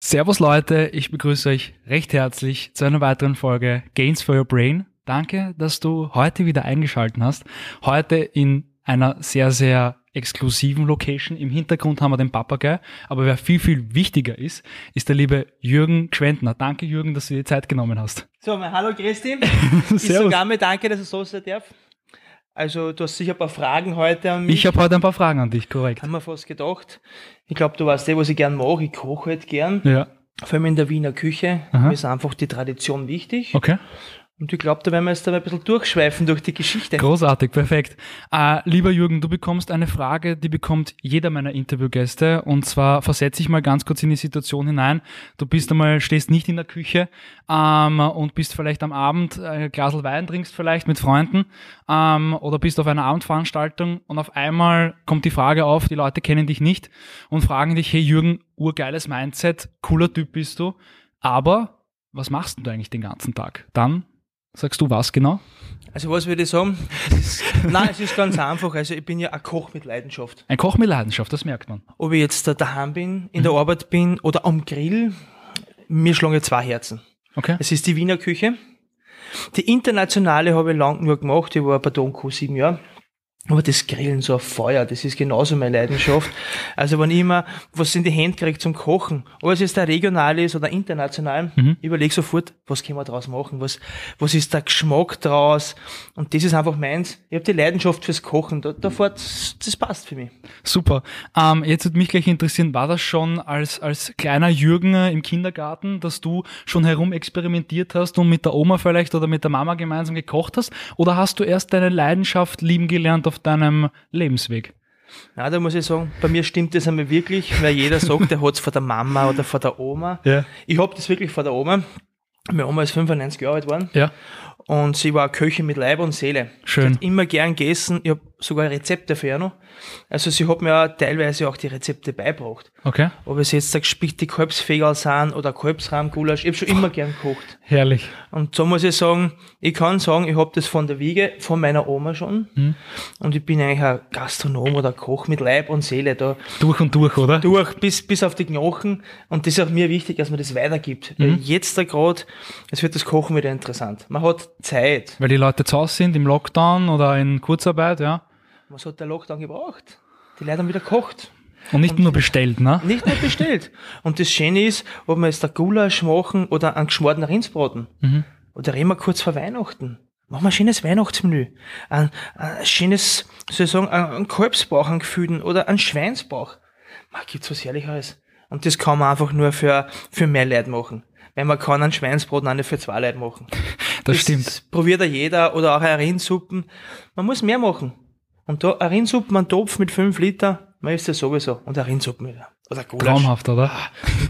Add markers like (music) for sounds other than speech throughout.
Servus Leute, ich begrüße euch recht herzlich zu einer weiteren Folge Gains for Your Brain. Danke, dass du heute wieder eingeschaltet hast. Heute in einer sehr, sehr exklusiven Location. Im Hintergrund haben wir den Papagei, aber wer viel, viel wichtiger ist, ist der liebe Jürgen Gschwendner. Danke Jürgen, dass du dir Zeit genommen hast. So, mein Hallo Christi. (laughs) ich sogar mal danke, dass ich so sein darf. Also du hast sicher ein paar Fragen heute an mich. Ich habe heute ein paar Fragen an dich, korrekt. Haben wir fast gedacht. Ich glaube, du weißt eh, was ich gern mache. Ich koche halt gern. Ja. Vor allem in der Wiener Küche. Aha. Mir ist einfach die Tradition wichtig. Okay. Und ich glaube, da werden wir jetzt dabei ein bisschen durchschweifen durch die Geschichte. Großartig, perfekt. Äh, lieber Jürgen, du bekommst eine Frage, die bekommt jeder meiner Interviewgäste. Und zwar versetze ich mal ganz kurz in die Situation hinein. Du bist einmal, stehst nicht in der Küche ähm, und bist vielleicht am Abend ein Glas Wein trinkst vielleicht mit Freunden ähm, oder bist auf einer Abendveranstaltung und auf einmal kommt die Frage auf, die Leute kennen dich nicht und fragen dich, hey Jürgen, urgeiles Mindset, cooler Typ bist du, aber was machst du eigentlich den ganzen Tag? Dann Sagst du was genau? Also was würde ich sagen? Ist, (laughs) nein, es ist ganz einfach. Also ich bin ja ein Koch mit Leidenschaft. Ein Koch mit Leidenschaft, das merkt man. Ob ich jetzt da daheim bin, in der Arbeit bin oder am Grill, mir schlagen zwei Herzen. Okay. Es ist die Wiener Küche. Die internationale habe ich lang nur gemacht. Ich war bei Donko sieben Jahre. Aber das Grillen, so ein Feuer, das ist genauso meine Leidenschaft. Also wenn ich immer was in die Hände kriege zum Kochen, ob es jetzt der regional ist oder international, Mhm. überlege sofort, was können wir draus machen, was, was ist der Geschmack draus und das ist einfach meins. Ich habe die Leidenschaft fürs Kochen, da, da fährt, das passt für mich. Super. Ähm, jetzt würde mich gleich interessieren, war das schon als, als kleiner Jürgen im Kindergarten, dass du schon herum experimentiert hast und mit der Oma vielleicht oder mit der Mama gemeinsam gekocht hast? Oder hast du erst deine Leidenschaft lieben gelernt auf deinem Lebensweg? Ja, da muss ich sagen, bei mir stimmt das einmal wirklich, weil jeder sagt, der hat es von der Mama oder von der Oma. Ja. Ich hab das wirklich von der Oma. Meine Oma ist 95 Jahre alt geworden. Ja. Und sie war Köchin mit Leib und Seele. Schön. Sie hat immer gern gegessen. Ich habe sogar Rezepte für noch. Also sie hat mir auch teilweise auch die Rezepte beigebracht. Okay. Ob es jetzt der gespickte Kalbsfegerl sind oder Kalbsrahmgulasch. Ich habe schon immer gern gekocht. Herrlich. Und so muss ich sagen, ich kann sagen, ich habe das von der Wiege, von meiner Oma schon. Mhm. Und ich bin eigentlich ein Gastronom oder Koch mit Leib und Seele da Durch und durch, oder? durch bis, bis auf die Knochen. Und das ist auch mir wichtig, dass man das weitergibt. Weil jetzt da gerade, es wird das Kochen wieder interessant. Man hat Zeit. Weil die Leute zu Hause sind, im Lockdown oder in Kurzarbeit, ja. Was hat der Lockdown gebraucht? Die Leute haben wieder gekocht. Und nicht nur bestellt, ne? Nicht nur bestellt. Und das Schöne ist, ob wir jetzt ein Gulasch machen oder einen geschmorten Rindsbraten. Oder reden wir kurz vor Weihnachten. Machen wir ein schönes Weihnachtsmenü. Ein, ein schönes, soll ich sagen, ein, Kalbsbauch, einen gefühlten oder ein Schweinsbauch. Man gibt's was Herrlicheres. Und das kann man einfach nur für, für mehr Leute machen. Weil man kann einen Schweinsbraten auch nicht für zwei Leute machen. Das stimmt. Probiert ja jeder oder auch eine Rindsuppen. Man muss mehr machen. Und da eine Rindsuppe, ein Topf mit 5 Liter, man isst ja sowieso. Und eine Rindsuppe mit. Oder Gulasch. Traumhaft, oder?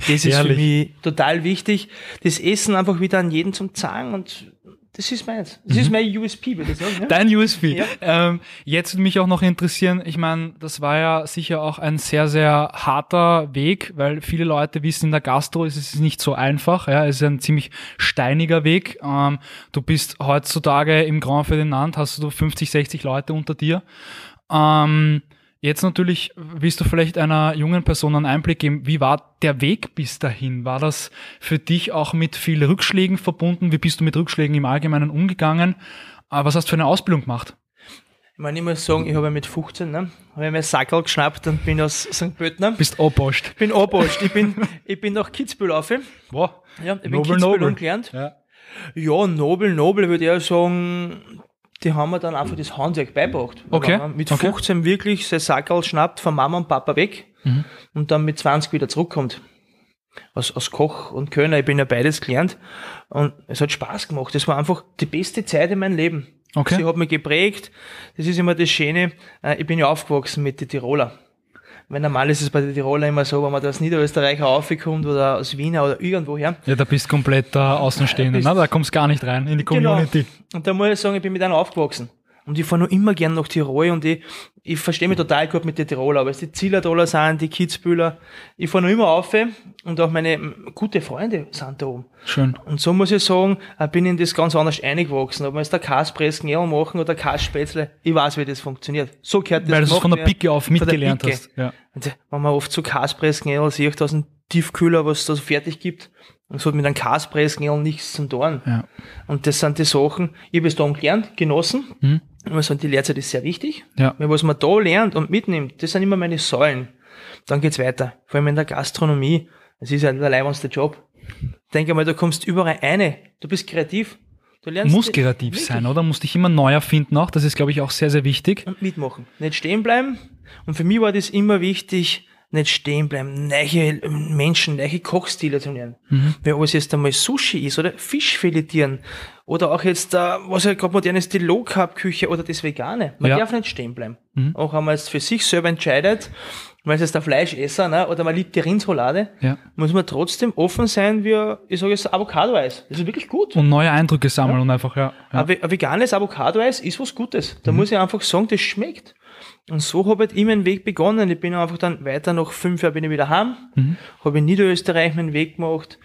Das ist für mich total wichtig. Das Essen einfach wieder an jeden zum Zahlen und das ist meins. Das ist mein USP, würde ich sagen. Ja? Mhm. Dein USP. Ja. Ähm, jetzt würde mich auch noch interessieren, ich meine, das war ja sicher auch ein sehr, sehr harter Weg, weil viele Leute wissen, in der Gastro ist es nicht so einfach. Ja, es ist ein ziemlich steiniger Weg. Ähm, du bist heutzutage im Grand Ferdinand, hast du 50, 60 Leute unter dir. Ähm, jetzt natürlich willst du vielleicht einer jungen Person einen Einblick geben, wie war der Weg bis dahin? War das für dich auch mit vielen Rückschlägen verbunden? Wie bist du mit Rückschlägen im Allgemeinen umgegangen? Was hast du für eine Ausbildung gemacht? Ich meine, ich muss sagen, ich habe ja mit 15, ne, habe ich mir Sackerl geschnappt und bin aus St. Pölten. Bist abwascht. bin abwascht. Ich bin, ich bin nach Kitzbühel auf. Wow. Ja, ich bin Nobel, Kitzbühel nobel. gelernt. Ja. Ja, Nobel, Nobel würde ich sagen, die haben mir dann einfach das Handwerk beigebracht. Okay, Mit okay. 15 wirklich sein Sackerl schnappt von Mama und Papa weg Mhm. und dann mit 20 wieder zurückkommt. Als, als Koch und Kölner, ich bin ja beides gelernt und es hat Spaß gemacht. Das war einfach die beste Zeit in meinem Leben. Okay. Sie hat mich geprägt. Das ist immer das Schöne. Äh, Ich bin ja aufgewachsen mit den Tiroler. Weil normal ist es bei den Tiroler immer so, wenn man aus Niederösterreich raufkommt oder aus Wiener oder irgendwoher. Ja, da bist komplett der Außenstehende. Bist- ne? Da kommst gar nicht rein in die Community. Genau. Und da muss ich sagen, ich bin mit einer aufgewachsen. Und ich fahre noch immer gern nach Tirol und ich, ich verstehe mich total gut mit den Tiroler, aber es die Zillertaler sind, die Kitzbühler. Ich fahre noch immer auf und auch meine gute Freunde sind da oben. Schön. Und so muss ich sagen, äh, bin ich in das ganz anders eingewachsen. Ob wir jetzt der Kaspress machen oder Kasspätzle, ich weiß, wie das funktioniert. So gehört das Weil du es von der Picke auf mitgelernt hast. Ja. Und wenn man oft so Kaspressngel sieht, aus dem Tiefkühler, was es da so fertig gibt, und es hat mit einem Kaspressngel nichts zum tun. Ja. Und das sind die Sachen, ich habe es da gelernt, genossen. Mhm. Und man sagt, die Lehrzeit ist sehr wichtig. Ja. Weil was man da lernt und mitnimmt, das sind immer meine Säulen. Dann geht's weiter. Vor allem in der Gastronomie. Das ist ja der leibendste Job. Denke mal, du kommst überall eine. Du bist kreativ. Du lernst Muss kreativ wirklich. sein, oder? Musst dich immer neu erfinden auch. Das ist, glaube ich, auch sehr, sehr wichtig. und mitmachen. Nicht stehen bleiben. Und für mich war das immer wichtig, nicht stehen bleiben, neue Menschen, neue Kochstile zu lernen. Weil ob es jetzt einmal Sushi ist oder Fisch filetieren oder auch jetzt, äh, was ja gerade modern ist, die Low Carb Küche oder das Vegane. Man Ja. darf nicht stehen bleiben. Auch wenn man jetzt für sich selber entscheidet, weil es jetzt der Fleischesser, ne, oder man liebt die Rindsroulade, Ja. muss man trotzdem offen sein wie, ich sage jetzt, Avocado-Eis. Das ist wirklich gut. Und neue Eindrücke sammeln und einfach, ja. ja. Ein ve- ein veganes Avocado-Eis ist was Gutes. Mhm. Da muss ich einfach sagen, das schmeckt. Und so habe ich meinen Weg begonnen. Ich bin einfach dann weiter, nach fünf Jahren bin ich wieder heim, Mhm. habe in Niederösterreich meinen Weg gemacht.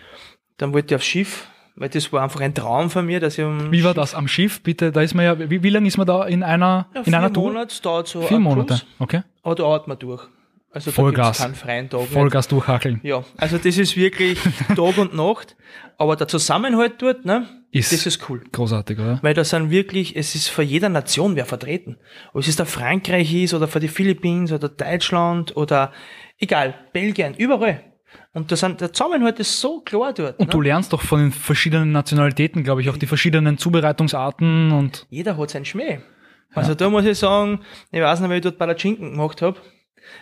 Dann wollte ich aufs Schiff, weil das war einfach ein Traum von mir, dass ich um Wie war das am Schiff? Bitte, da ist man ja, wie, wie lange ist man da in einer, Ja, in vier einer Tour? Monate dauert so Vier Monate. Cruise, Okay. aber da atmet man durch. Also da Vollgas. keinen freien Tag. Vollgas durchhackeln. Ja, also das ist wirklich (laughs) Tag und Nacht. Aber der Zusammenhalt dort, ne, Ist- das ist cool. Großartig, oder? Weil da sind wirklich, es ist für jeder Nation wer vertreten. Ob es der Frankreich ist oder für die Philippinen oder Deutschland oder egal, Belgien, überall. Und da sind, der Zusammenhalt ist so klar dort. Und du ne? lernst doch von den verschiedenen Nationalitäten, glaube ich, auch die verschiedenen Zubereitungsarten und Jeder hat seinen Schmäh. Also da muss ich sagen, ich weiß nicht, wie ich dort Palatschinken gemacht habe.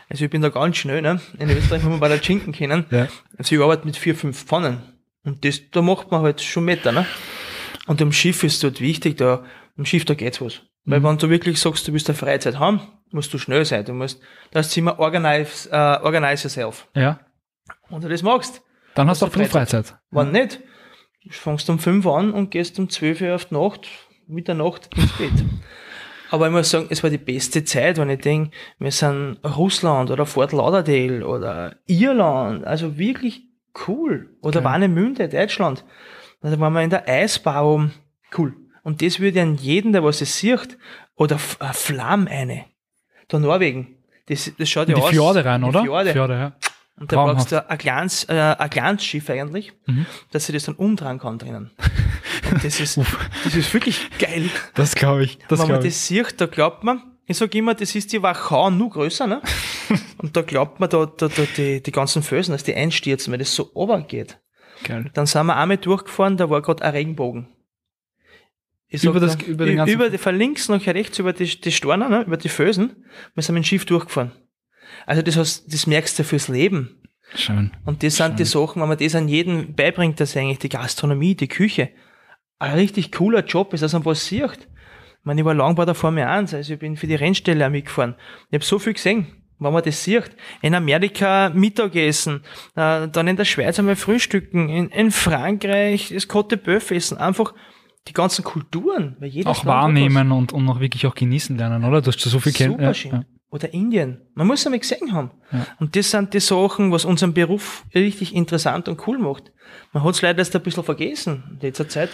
Also ich bin da ganz schnell, ne? In Österreich muss man Palatschinken kennen. Ja. Also ich arbeite mit vier, fünf Pfannen. Und das, da macht man halt schon Meter, ne? Und am Schiff ist dort wichtig, da, am Schiff, da geht's was. Weil wenn du wirklich sagst, du willst eine Freizeit haben, musst du schnell sein. Du musst, das ist immer organize, äh, organize yourself. ja, Und du das magst. dann hast du auch viel Freizeit. Wenn nicht, du fängst um fünf an und gehst um zwölf Uhr auf die Nacht, Mitternacht ins Bett. Aber ich muss sagen, es war die beste Zeit, wenn ich denke, wir sind Russland oder Fort Lauderdale oder Irland, also wirklich cool. Oder Okay. Warnemünde, Deutschland. Da waren wir in der Eisbau, oben. cool. Und das würde an jeden, der was es sieht, oder äh, Flamm eine. Da Norwegen. Das, das schaut ja In die aus. Fjorde rein, die oder? Fjorde. ja. Und da brauchst du ein kleines, äh, ein kleines Schiff eigentlich, Mhm. dass sie das dann umdrehen kann drinnen. Das ist, das ist wirklich geil. Das glaube ich. Das Wenn man ich. das sieht, da glaubt man, ich sage immer, das ist die Wachau nur größer, ne? (laughs) Und da glaubt man, da, da, da die, die ganzen Felsen, dass die einstürzen, weil das so runtergeht. Geil. Dann sind wir einmal durchgefahren, da war gerade ein Regenbogen. Ich Über das- da, über den ganzen- über die, von links nach rechts über die, die Storner, ne, über die Felsen, wir sind mit dem Schiff durchgefahren. Also das, hast, das merkst du fürs Leben. Schön. Und das sind die Sachen, wenn man das an jeden beibringt, dass eigentlich die Gastronomie, die Küche, ein richtig cooler Job ist, dass man was sieht. Ich meine, ich war lang bei der Formel 1, also ich bin für die Rennstelle mitgefahren. Ich habe so viel gesehen, wenn man das sieht. In Amerika Mittagessen, äh, dann in der Schweiz einmal frühstücken, in, in Frankreich das Cote Bœuf essen, einfach die ganzen Kulturen. Weil jedes Auch wahrnehmen und, und auch wirklich auch genießen lernen, oder? Du hast so viel kennen. Super schön. Oder Indien. Man muss einmal gesehen haben. Ja. Und das sind die Sachen, was unseren Beruf richtig interessant und cool macht. Man hat es leider jetzt ein bisschen vergessen in letzter Zeit.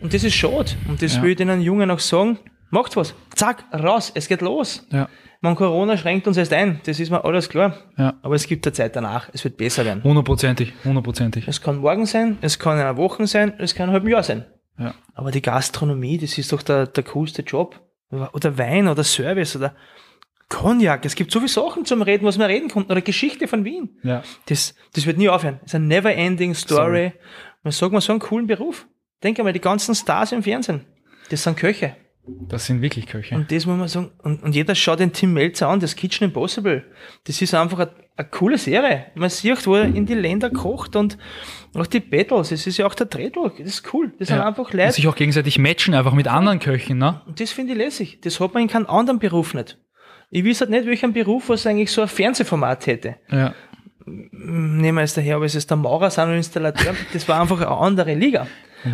Und das ist schade. Und das Ja. will ich den Jungen auch sagen. Macht was. Zack, raus. Es geht los. Ja. Man, Corona schränkt uns erst ein. Das ist mir alles klar. Ja. Aber es gibt eine Zeit danach. Es wird besser werden. Hundertprozentig, hundertprozentig. Es kann morgen sein, es kann in einer Woche sein, es kann in einem halben Jahr sein. Ja. Aber die Gastronomie, das ist doch der, der coolste Job. Oder Wein oder Service oder Cognac. Es gibt so viele Sachen zum Reden, was man reden kann. Oder Geschichte von Wien. Ja. Das, das wird nie aufhören. Es ist eine never ending story. Man sagt mal so einen coolen Beruf. Denk einmal, die ganzen Stars im Fernsehen. Das sind Köche. Das sind wirklich Köche. Und das muss man sagen. Und, und jeder schaut den Tim Melzer an, das Kitchen Impossible. Das ist einfach eine, eine coole Serie. Man sieht, wo er in die Länder kocht und auch die Battles. Es ist ja auch der Drehdruck. Das ist cool. Das sind Ja. einfach Und Leute. sich auch gegenseitig matchen, einfach mit anderen Köchen, ne? Und das finde ich lässig. Das hat man in keinem anderen Beruf nicht. Ich weiß halt nicht, welchen Beruf, was eigentlich so ein Fernsehformat hätte. Ja. Nehmen wir jetzt daher, aber es ist der Maurer, sind Installateur. Das war einfach eine andere Liga.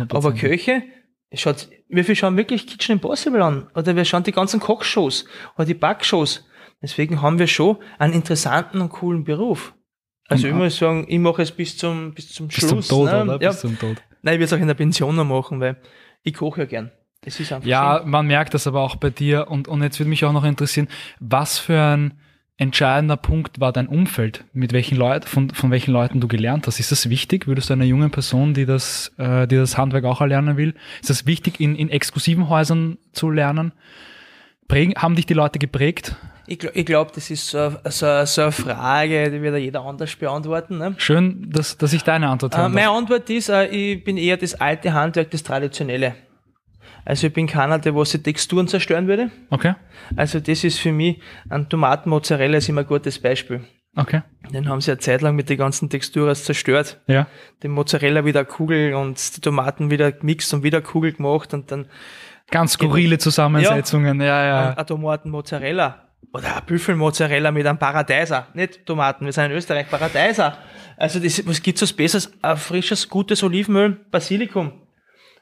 Aber Köche, Es schaut, viel schauen wirklich Kitchen Impossible an? Oder wir schauen die ganzen Kochshows oder die Backshows. Deswegen haben wir schon einen interessanten und coolen Beruf. Also Und ich muss sagen, ich mache es bis zum, bis zum Bis Schluss. zum Tod, ne? oder? Ja. Bis zum Tod. Nein, ich will es auch in der Pension noch machen, weil ich koche ja gern. Es ist einfach Ja, schön. man merkt das aber auch bei dir. Und, und jetzt würde mich auch noch interessieren, was für ein entscheidender Punkt war dein Umfeld? Mit welchen Leuten, von, von welchen Leuten du gelernt hast? Ist das wichtig? Würdest du einer jungen Person, die das, äh, die das Handwerk auch erlernen will, ist das wichtig, in, in exklusiven Häusern zu lernen? Prägen, haben dich die Leute geprägt? Ich, ich glaube, das ist so, so, so eine Frage, die wird ja jeder anders beantworten. Ne? Schön, dass, dass ich deine Antwort Äh, hören meine. Antwort ist, äh, ich bin eher das alte Handwerk, das Traditionelle. Also ich bin keiner, der was die Texturen zerstören würde. Okay, Also das ist für mich, ein Tomatenmozzarella ist immer ein gutes Beispiel. okay, Den haben sie eine Zeit lang mit den ganzen Texturen zerstört. ja. Den Mozzarella wieder Kugel und die Tomaten wieder gemixt und wieder Kugel gemacht und dann Ganz skurrile Zusammensetzungen, ja, ja. ein Tomaten-Mozzarella. Oder ein Büffelmozzarella mit einem Paradeiser. Nicht Tomaten, wir sind in Österreich, Paradeiser. Also das, was gibt's was Besseres? Ein frisches, gutes Olivenöl, Basilikum.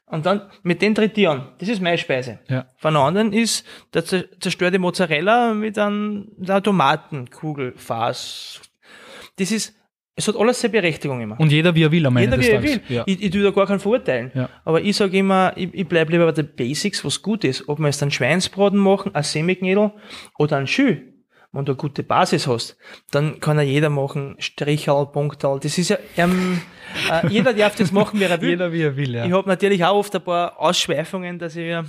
Und dann mit den Trittieren. Das ist meine Speise. ja. Von anderen ist der zer- zerstörte Mozzarella mit einem, einer Tomatenkugel, Fass. Das ist, es hat alles seine Berechtigung immer. Und jeder wie er will am Ende Jeder wie er will. Ja. Ich, ich tue da gar keinen verurteilen. Ja. Aber ich sage immer, ich, ich bleibe lieber bei den Basics, was gut ist. Ob wir jetzt einen Schweinsbraten machen, ein Semiknädel oder ein Schü. Wenn du eine gute Basis hast, dann kann ja jeder machen, Strichal, Punktal. Das ist ja, ähm, äh, jeder darf das machen, wie er will. (laughs) Jeder wie er will, ja. Ich habe natürlich auch oft ein paar Ausschweifungen, dass ich ja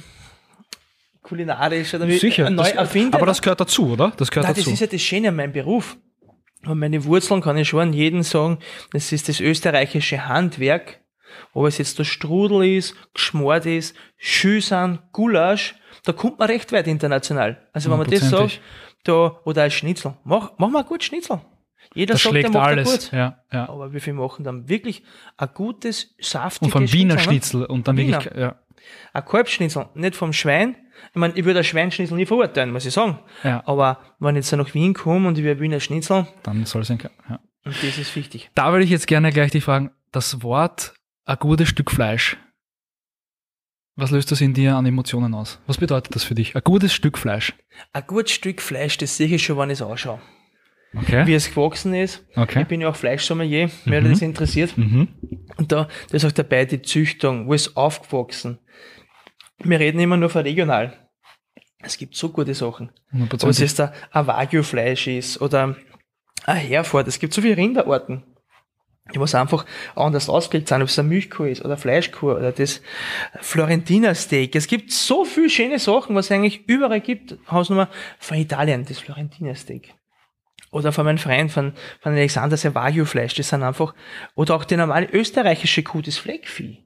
kulinarisch oder wie Sicher. neu Das, erfinde. aber das gehört dazu, oder? Das gehört Nein, das dazu. ist ja das Schöne an meinem Beruf. Und meine Wurzeln kann ich schon an jeden sagen, das ist das österreichische Handwerk. Ob es jetzt der Strudel ist, geschmort ist, Schüssan, Gulasch, da kommt man recht weit international. Also wenn man das sagt. Da, oder ein Schnitzel, mach, mach mal gut Schnitzel. Jeder das sagt, schlägt macht alles. gut. Ja, ja. Aber wie viel machen dann wirklich ein gutes, saftiges Und vom Wiener ne? Schnitzel und dann Wiener. wirklich, ja. Ein Kalbschnitzel, nicht vom Schwein. Ich meine, ich würde ein Schweinschnitzel nie verurteilen, muss ich sagen. Ja. Aber wenn ich jetzt nach Wien komme und ich will Wiener Schnitzel, Dann soll es ein, ja. und das ist wichtig. Da würde ich jetzt gerne gleich dich fragen, das Wort ein gutes Stück Fleisch. Was löst das in dir an Emotionen aus? Was bedeutet das für dich? Ein gutes Stück Fleisch. Ein gutes Stück Fleisch, das sehe ich schon, wenn ich es anschaue. Okay. Wie es gewachsen ist. Okay. Ich bin ja auch Fleischsommelier, wer das interessiert. Mhm. Und da, da ist auch dabei die Züchtung, wo ist aufgewachsen. Wir reden immer nur von regional. Es gibt so gute Sachen. Ob es 100%. jetzt ein Wagyu-Fleisch ist oder ein Herford. Es gibt so viele Rinderarten, was einfach anders ausgelegt sind, ob es eine Milchkuh ist oder Fleischkuh oder das Florentiner Steak. Es gibt so viele schöne Sachen, was es eigentlich überall gibt. Hausnummer von Italien, das Florentiner Steak. Oder von meinem Freund, von, von Alexander, sein Wagyu-Fleisch. Das sind einfach, oder auch die normale österreichische Kuh, das Fleckvieh.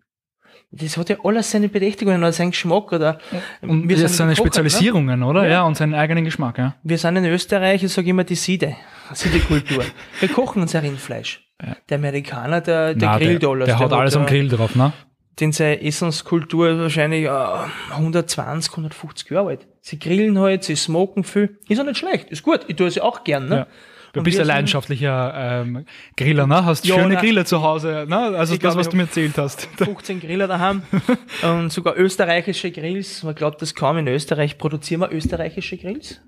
Das hat ja alles seine Berechtigungen oder seinen Geschmack oder Und wir jetzt sind seine ne? Spezialisierungen, oder? Ja. Ja. und seinen eigenen Geschmack, ja. Wir sind in Österreich, ich sage immer die Siede, Siedekultur. Wir kochen unser Rindfleisch. Ja. Der Amerikaner, der, der grillt der, der hat, alles am Grill drauf, ne? Den seine Essenskultur ist wahrscheinlich äh, 120, 150 Jahre alt. Sie grillen halt, sie smoken viel. Ist auch nicht schlecht, ist gut. Ich tue sie auch gern. Ne? Ja. Du Und bist ein leidenschaftlicher ähm, Griller, ne? Hast Ja, schöne na- Griller zu Hause, ne? Also das, glaub, was du mir erzählt hast. 15 Griller daheim (laughs) und sogar österreichische Grills. Man glaubt das kaum. In Österreich produzieren wir österreichische Grills.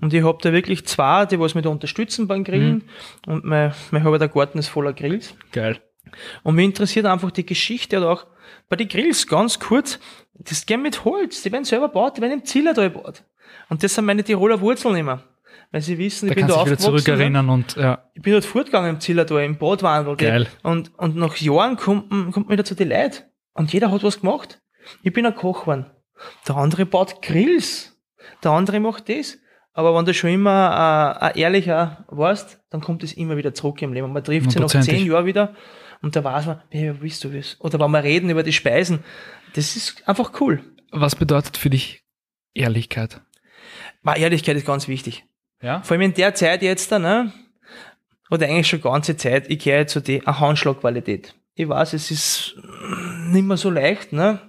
Und ich habe da wirklich zwei, die was mich da unterstützen beim Grillen. Und mein, mein halber der Garten ist voller Grills. Geil. Und mich interessiert einfach die Geschichte oder auch bei den Grills ganz kurz. Das gehen mit Holz, die werden selber gebaut, die werden im Zillertal gebaut. Und das sind meine Tiroler Wurzeln immer. Weil sie wissen, ich Da bin kannst da aufgewachsen. ne? zurückerinnern und ja. Ich bin dort fortgegangen im Zillertal, im Badwandel. Geil. Und, und nach Jahren kommt, kommt man wieder zu den Leuten. Und jeder hat was gemacht. Ich bin ein Koch geworden. Der andere baut Grills. Der andere macht das. Aber wenn du schon immer äh, ein ehrlicher warst, dann kommt es immer wieder zurück im Leben. Man trifft sie nach zehn Jahren wieder und da weiß man, hey, bist du das? Oder wenn wir reden über die Speisen. Das ist einfach cool. Was bedeutet für dich Ehrlichkeit? Aber Ehrlichkeit ist ganz wichtig. Ja? Vor allem in der Zeit jetzt, ne? Oder eigentlich schon ganze Zeit, ich gehe zu eine Handschlagqualität. Ich weiß, es ist nicht mehr so leicht, ne?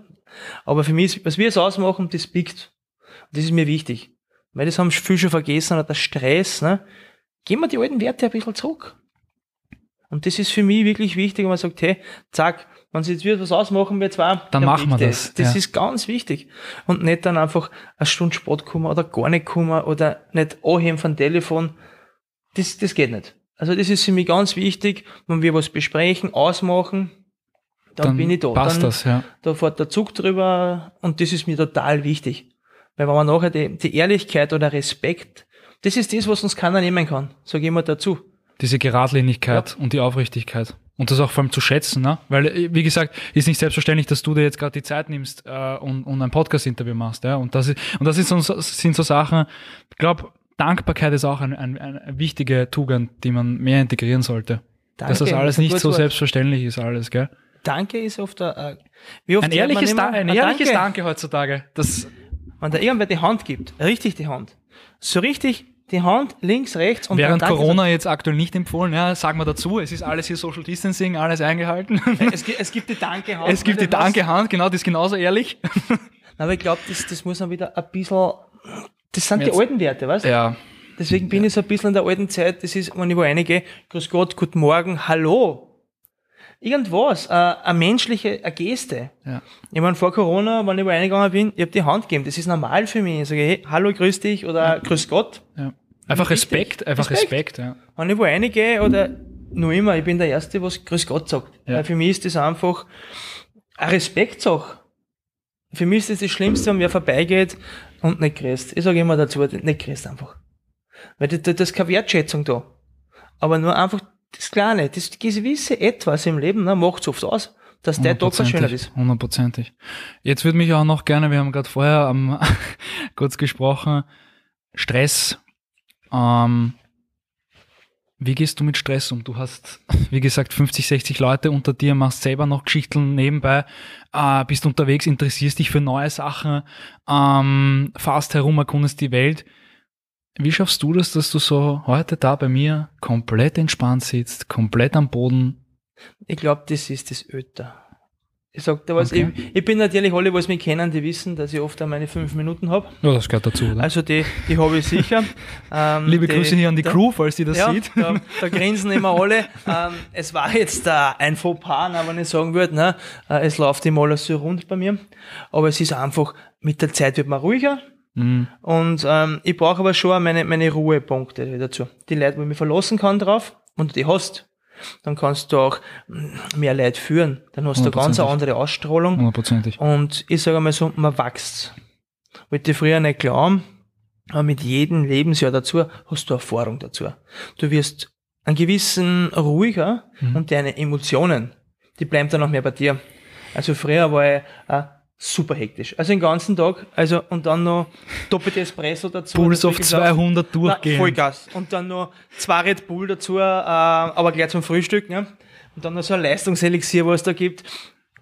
Aber für mich, ist, was wir jetzt ausmachen, das biegt. Und das ist mir wichtig. Weil das haben viele schon vergessen, oder der Stress, ne? Gehen wir die alten Werte ein bisschen zurück. Und das ist für mich wirklich wichtig, wenn man sagt, hey, zack, Wenn sie jetzt wird was ausmachen, wir zwei, Dann machen wir bitte. das, Das ja. ist ganz wichtig. Und nicht dann einfach eine Stunde Sport kommen oder gar nicht kommen oder nicht anheben von Telefon. Das, das geht nicht. Also das ist für mich ganz wichtig, wenn wir was besprechen, ausmachen, dann, Dann bin ich da. passt dann, das, ja. da fährt der Zug drüber und das ist mir total wichtig. Weil wenn man nachher die, die Ehrlichkeit oder Respekt, das ist das, was uns keiner nehmen kann. Sag ich mal dazu. Diese Geradlinigkeit und die Aufrichtigkeit. Und das auch vor allem zu schätzen, ne? Weil, äh, wie gesagt, ist nicht selbstverständlich, dass du dir jetzt gerade die Zeit nimmst äh, und, und ein Podcast-Interview machst, ja. Und das ist, und das ist so, sind so Sachen, ich glaube, Dankbarkeit ist auch ein, ein, eine wichtige Tugend, die man mehr integrieren sollte. Danke, dass das alles nicht so Wort. selbstverständlich ist, alles, gell? Danke ist oft ein, äh, wie oft Ein ehrliches, immer, da ein ein ehrliches Danke. Danke heutzutage. Das, Wenn da irgendwer die Hand gibt, richtig die Hand. So richtig die Hand, links, rechts und während Corona jetzt aktuell nicht empfohnen, ja, sagen wir dazu, es ist alles hier Social Distancing, alles eingehalten. sagen. Es, gibt- es gibt die Danke-Hand. es gibt die Danke-Hand, genau, die ist genauso ehrlich. (laughs) Aber ich glaube, das, das muss man wieder ein bisschen, das sind Jetzt- die alten Werte, weißt du? Ja, Deswegen bin ich so ein bisschen in der alten Zeit, das ist, wenn ich wo reingehe, grüß Gott, guten Morgen, hallo. Irgendwas, äh, eine menschliche eine Geste. ja. Ich meine, vor Corona, wenn ich wo reingegangen bin, ich habe die Hand gegeben. Das ist normal für mich. Ich sage, hey, hallo, grüß dich oder grüß Gott. Ja. Einfach Wichtig. Respekt, einfach Respekt. Respekt, ja. Wenn ich wo reingehe oder nur immer, ich bin der Erste, was grüß Gott sagt. Ja. Weil für mich ist das einfach eine Respektsache. Für mich ist das das Schlimmste, wenn wer vorbeigeht und nicht grüßt. Ich sage immer dazu, nicht grüßt einfach. Weil das, das ist keine Wertschätzung da. Aber nur einfach das Kleine, das gewisse Etwas im Leben, ne, macht oft aus, dass der Tag verschönert ist. Hundertprozentig. Jetzt würde mich auch noch gerne, wir haben gerade vorher ähm, (laughs) kurz gesprochen, Stress. Ähm, wie gehst du mit Stress um? Du hast, wie gesagt, 50, 60 Leute unter dir, machst selber noch Geschichten nebenbei, äh, bist unterwegs, interessierst dich für neue Sachen, ähm, fahrst herum, erkundest die Welt. Wie schaffst du das, dass du so heute da bei mir komplett entspannt sitzt, komplett am Boden? Ich glaube, das ist das Öter. Ich sag was, Okay. ich, ich bin natürlich alle, was mich kennen, die wissen, dass ich oft auch meine fünf Minuten habe. Ja, das gehört dazu, oder? Also die, die habe ich sicher. (laughs) Ähm, Liebe Grüße hier an die da- Crew, falls die das ja, sieht. Da, da (laughs) grinsen immer alle. Ähm, es war jetzt äh, ein Fauxpas, ne, wenn ich sagen würde, ne, äh, es läuft immer alles so rund bei mir. Aber es ist einfach, mit der Zeit wird man ruhiger. Mhm. Und ähm, ich brauche aber schon meine, meine Ruhepunkte dazu. Die Leute, wo ich mich verlassen kann drauf und die hast, dann kannst du auch mm, mehr Leute führen. Dann hast du eine ganz andere Ausstrahlung. Hundertprozentig. Und ich sage mal so, man wächst. Wollte ich früher nicht glauben, aber mit jedem Lebensjahr dazu hast du Erfahrung dazu. Du wirst einen gewissen ruhiger Mhm. und deine Emotionen, die bleiben dann noch mehr bei dir. Also früher war ich äh, super hektisch. Also den ganzen Tag, also und dann noch doppelte Espresso dazu. Puls auf gesagt. 200 Na, durchgehen. Vollgas. Und dann noch zwei Red Bull dazu, äh, aber gleich zum Frühstück. Ne? Und dann noch so ein Leistungselixier, was es da gibt.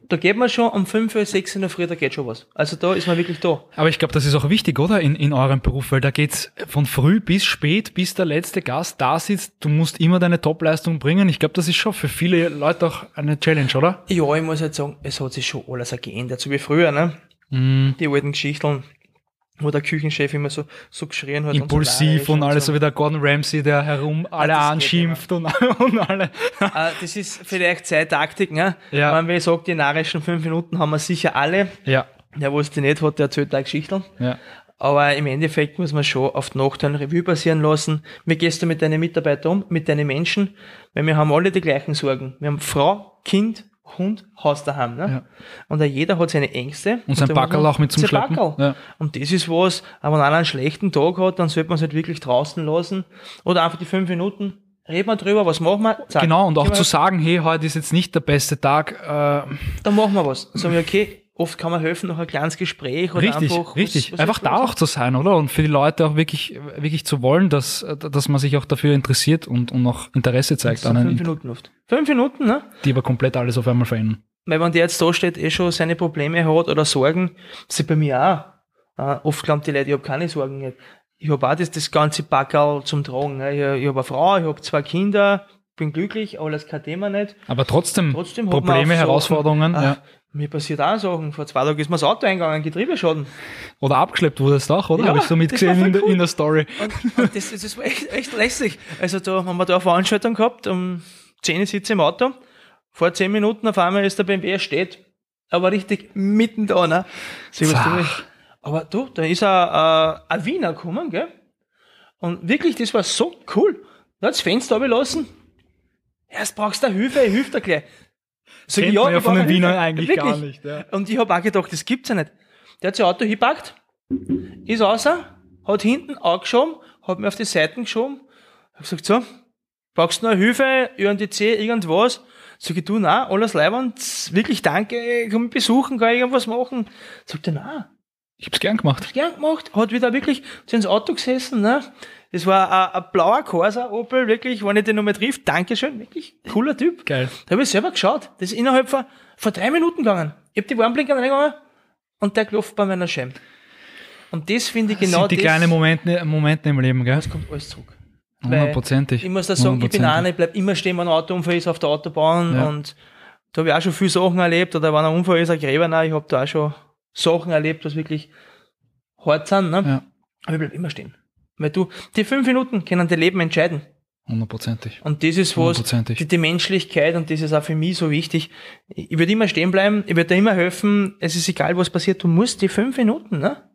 Da geht man schon um 5 Uhr, 6 in der Früh, da geht schon was. Also da ist man wirklich da. Aber ich glaube, das ist auch wichtig, oder? In, in eurem Beruf, weil da geht's von früh bis spät, bis der letzte Gast da sitzt. Du musst immer deine Topleistung bringen. Ich glaube, das ist schon für viele Leute auch eine Challenge, oder? Ja, ich muss halt sagen, es hat sich schon alles geändert, so wie früher, ne? Mhm. Die alten Geschichten, wo der Küchenchef immer so, so geschrien hat. Impulsiv und, so alles, so so. wie der Gordon Ramsay, der herum alle das geht anschimpft und, und alle. Äh, das ist vielleicht Zeittaktik, ne? Ja. Wenn wir sagt, die narischen fünf Minuten haben wir sicher alle. Ja, Der, wo es die nicht hat, der erzählt auch Geschichten. ja. Aber im Endeffekt muss man schon auf die Nacht ein Revue passieren lassen. Wie gehst du mit deinen Mitarbeitern um, mit deinen Menschen? Weil wir haben alle die gleichen Sorgen. Wir haben Frau, Kind, Hund, Haus daheim. Ne? Ja. Und jeder hat seine Ängste. Und sein man- auch mit zum Schleppen. Ja. Und das ist was, aber wenn einer einen schlechten Tag hat, dann sollte man es halt wirklich draußen lassen. Oder einfach die fünf Minuten, reden wir drüber, was machen wir? Zack. Genau, und auch Gehen zu sagen, hey, heute ist jetzt nicht der beste Tag. Äh, Dann machen wir was. Sagen wir, okay, oft kann man helfen durch ein kleines Gespräch oder richtig, einfach. was- richtig. was Einfach ist da auch zu sein, oder? Und für die Leute auch wirklich, wirklich zu wollen, dass, dass man sich auch dafür interessiert und, und auch Interesse zeigt sind an fünf Minuten Luft. Fünf Minuten, ne? die aber komplett alles auf einmal verändern. Weil wenn der jetzt da steht, eh schon seine Probleme hat oder Sorgen, ist bei mir auch. Äh, oft glauben die Leute, ich habe keine Sorgen. nicht. Ich habe auch das, das ganze Packerl zum Tragen. Ne? Ich, ich habe eine Frau, ich habe zwei Kinder, bin glücklich, alles kein Thema nicht. Aber trotzdem, Trotzdem Probleme, Herausforderungen. Ah, ja. Mir passiert auch Sachen. Vor zwei Tagen ist mir das Auto eingegangen, Getriebeschaden. Oder abgeschleppt wurdest du auch, oder? Ja, Habe ich so mitgesehen in, der- cool. in der Story. Und, und das, das war echt, echt lässig. Also da haben wir da eine Veranstaltung gehabt, um 10 Uhr sitze ich im Auto, Vor zehn Minuten auf einmal ist der BMW steht, aber richtig mitten da, ne? So, was du willst. aber du, da ist ein, ein, ein Wiener gekommen, gell? Und wirklich, das war so cool. Da hat das Fenster abgelassen. Erst brauchst du Hilfe, ich hilf dir gleich. Sag ich, ja, man ja von den Wienern eigentlich Wirklich. gar nicht. Ja. Und ich habe auch gedacht, das gibt's ja nicht. Der hat sein Auto hingepackt, ist außer, hat hinten angeschoben, hat mir auf die Seiten geschoben, hab gesagt, so, brauchst du noch Hilfe, ÖNDC, irgendwas? Sag ich, du, nein, alles leibend, wirklich danke, komm mich besuchen, kann ich irgendwas machen? Sagt er, nein, Ich hab's gern gemacht. gern gemacht, hat wieder wirklich zu ins Auto gesessen, ne? Das war ein, ein blauer Corsa Opel, wirklich, wenn ich den nochmal triff, Dankeschön, wirklich, cooler Typ. Geil. Da habe ich selber geschaut. Das ist innerhalb von, von drei Minuten gegangen. Ich habe die Warnblinker reingegangen und der klopft bei meiner Scheibe. Und das finde ich Das genau sind die das. kleinen Momente, Momente im Leben, gell? Das kommt alles zurück. Hundertprozentig. Ich muss da sagen, ich bin einer, ich bleib immer stehen, wenn ein Autounfall ist auf der Autobahn Ja. und da habe ich auch schon viele Sachen erlebt oder wenn ein Unfall ist, ein Gräber, ich habe da auch schon Sachen erlebt, was wirklich hart sind, ne? Ja. aber ich bleib immer stehen. Weil du, die fünf Minuten können dein Leben entscheiden. Hundertprozentig. Und das ist was, die, die Menschlichkeit, und das ist auch für mich so wichtig. Ich, ich würde immer stehen bleiben, ich würde dir immer helfen, es ist egal, was passiert, du musst die fünf Minuten, ne?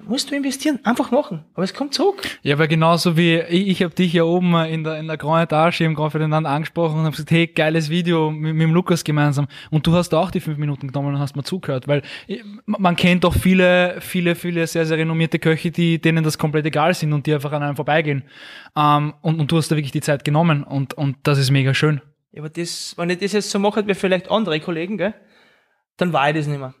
Musst du investieren, einfach machen. Aber es kommt zurück. Ja, aber genauso wie ich, ich habe dich ja oben in der, in der Grand Etage im Grand Ferdinand angesprochen und habe gesagt, hey, geiles Video mit, mit dem Lukas gemeinsam. Und du hast auch die fünf Minuten genommen und hast mir zugehört, weil ich- man kennt doch viele, viele, viele sehr, sehr renommierte Köche, die, denen das komplett egal sind und die einfach an einem vorbeigehen. Ähm, und, und du hast da wirklich die Zeit genommen und, und das ist mega schön. Ja, aber das, wenn ich das jetzt so mache, wie vielleicht andere Kollegen, gell? Dann war ich das nicht mehr.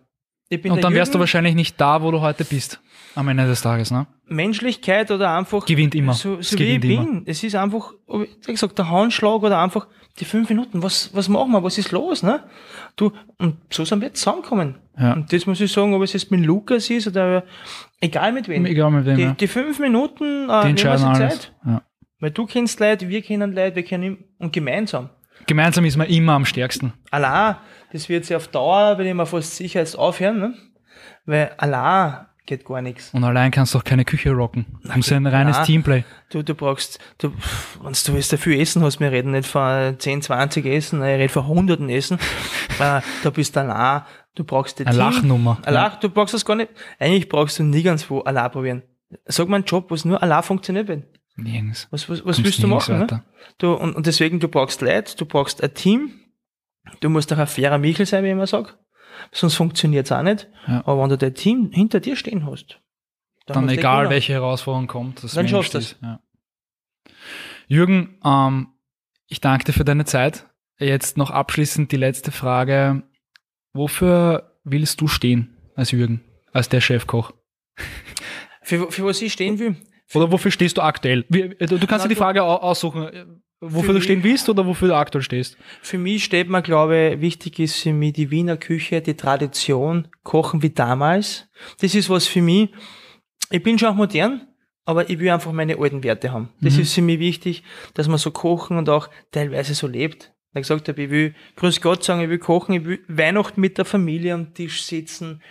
Und dann wärst du wahrscheinlich nicht da, wo du heute bist. Am Ende des Tages, ne? Menschlichkeit oder einfach Gewinnt immer. so, Es so wie ich bin. Es ist einfach, wie gesagt, der Handschlag oder einfach die fünf Minuten. Was, was machen wir? Was ist los, ne? Du, und so sind wir jetzt zusammengekommen. Ja. Und das muss ich sagen, ob es jetzt mit Lukas ist oder egal mit wem. Egal mit wem, die, ja. die fünf Minuten, äh, Die entscheiden. Zeit. Ja. Weil du kennst Leute, wir kennen Leute, wir kennen und gemeinsam. Gemeinsam ist man immer am stärksten. Allein, das wird sich auf Dauer, bin ich mir fast sicher, jetzt aufhören, ne? Weil allein geht gar nichts. Und allein kannst du auch keine Küche rocken. Du musst ein reines nein. Teamplay. Du, du brauchst, du, wenn du jetzt dafür Essen hast, wir reden nicht von 10, 20 Essen, ich rede von hunderten Essen, (laughs) äh, da bist du allein, du brauchst die Eine Lachnummer. Ein Lach, du brauchst das gar nicht, eigentlich brauchst du nie ganz wo allein probieren. Sag mal einen Job, wo es nur allein funktioniert wird. Nirgends. Was, was, was willst du machen? Ne? Du, und, und deswegen, du brauchst Leute, du brauchst ein Team, du musst auch ein fairer Michel sein, wie ich immer sag. Sonst funktioniert's auch nicht. Ja. Aber wenn du dein Team hinter dir stehen hast, Dann musst du egal, welche Herausforderung kommt. Das Dann schaffst ist, Ja. Jürgen, ähm, ich danke dir für deine Zeit. Jetzt noch abschließend die letzte Frage. Wofür willst du stehen als Jürgen, als der Chefkoch? Für, für was ich stehen will, Oder wofür stehst du aktuell? Äh, du, kannst dir die Frage au- aussuchen, äh, wofür Für du stehen willst oder wofür du aktuell stehst. Für mich steht mir, glaube ich, wichtig ist für mich die Wiener Küche, die Tradition, Kochen wie damals. Das ist was für mich. Ich bin schon auch modern, aber ich will einfach meine alten Werte haben. Das Mhm. ist für mich wichtig, dass man so kochen und auch teilweise so lebt. Ich gesagt habe, ich will Grüß Gott sagen, ich will kochen, ich will Weihnachten mit der Familie am Tisch sitzen.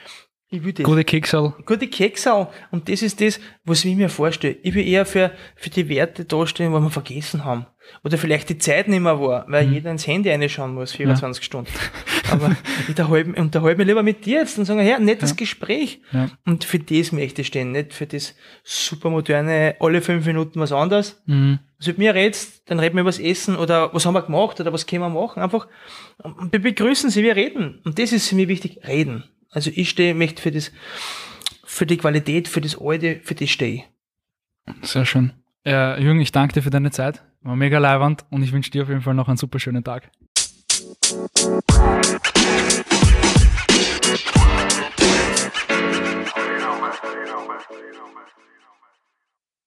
Ich will das. Gute Keksal. Gute Keksau. Und das ist das, was ich mir vorstelle. Ich will eher für, für die Werte dastehen, wo wir vergessen haben. Oder vielleicht die Zeit nicht mehr war, weil Mhm. jeder ins Handy reinschauen muss, 24 Stunden. Aber (laughs) ich unterhalte, mich- unterhalte mich lieber mit dir jetzt und sage, ja, nettes Ja. Gespräch. Ja. Und für das möchte ich stehen, nicht für das supermoderne, alle fünf Minuten was anderes. Mhm. Also mit mir redst, dann reden wir über das Essen oder was haben wir gemacht oder was können wir machen. Einfach, wir begrüßen sie, wir reden. Und das ist für mich wichtig, reden. Also ich stehe, möchte für das, für die Qualität, für das Alte, für das stehe. Sehr schön. Ja, Jürgen, ich danke dir für deine Zeit. War mega leiwand und ich wünsche dir auf jeden Fall noch einen super schönen Tag.